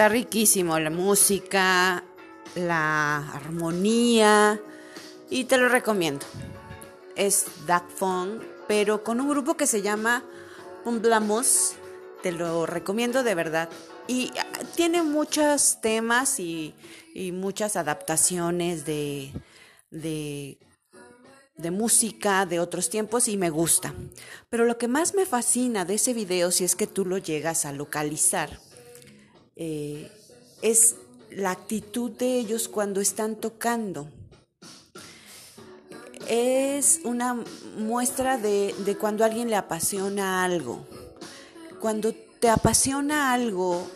Está riquísimo la música, la armonía y te lo recomiendo. Es Duck pero con un grupo que se llama Pumblamos. Te lo recomiendo de verdad. Y ah, tiene muchos temas y, muchas adaptaciones de, de, música de otros tiempos y me gusta. Pero lo que más me fascina de ese video, si es que tú lo llegas a localizar, eh, es la actitud de ellos cuando están tocando. Es una muestra de, de cuando a alguien le apasiona algo. Cuando te apasiona algo,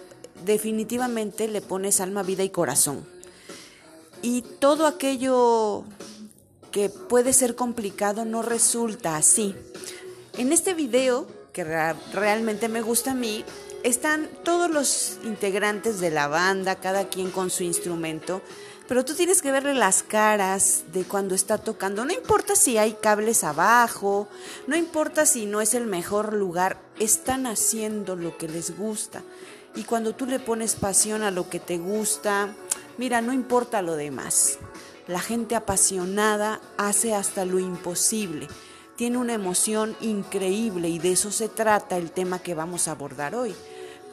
definitivamente le pones alma, vida y corazón. Y todo aquello que puede ser complicado no resulta así. En este video, que realmente me gusta a mí, están todos los integrantes de la banda, cada quien con su instrumento, pero tú tienes que verle las caras de cuando está tocando. No importa si hay cables abajo, no importa si no es el mejor lugar, están haciendo lo que les gusta. Y cuando tú le pones pasión a lo que te gusta, mira, no importa lo demás. La gente apasionada hace hasta lo imposible. Tiene una emoción increíble y de eso se trata el tema que vamos a abordar hoy.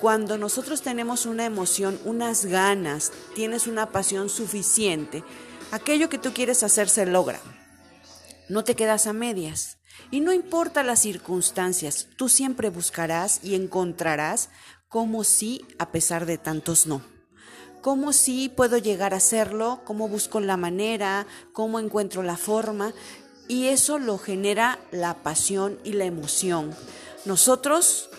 Cuando nosotros tenemos una emoción, unas ganas, tienes una pasión suficiente, aquello que tú quieres hacer se logra. No te quedas a medias. Y no importa las circunstancias, tú siempre buscarás y encontrarás cómo sí a pesar de tantos no. Cómo sí puedo llegar a hacerlo, cómo busco la manera, cómo encuentro la forma. Y eso lo genera la pasión y la emoción. Nosotros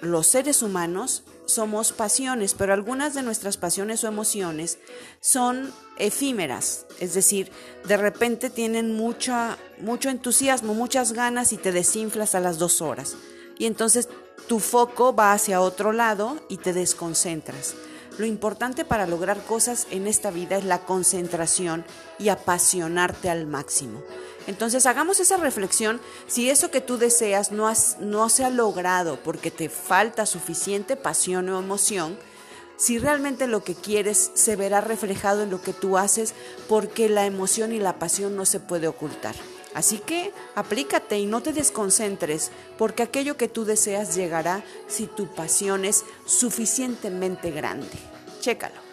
los seres humanos somos pasiones, pero algunas de nuestras pasiones o emociones son efímeras, es decir, de repente tienen mucha, mucho entusiasmo, muchas ganas y te desinflas a las dos horas. Y entonces tu foco va hacia otro lado y te desconcentras. Lo importante para lograr cosas en esta vida es la concentración y apasionarte al máximo. Entonces hagamos esa reflexión si eso que tú deseas no, no se ha logrado porque te falta suficiente pasión o emoción, si realmente lo que quieres se verá reflejado en lo que tú haces porque la emoción y la pasión no se puede ocultar. Así que aplícate y no te desconcentres, porque aquello que tú deseas llegará si tu pasión es suficientemente grande. Chécalo.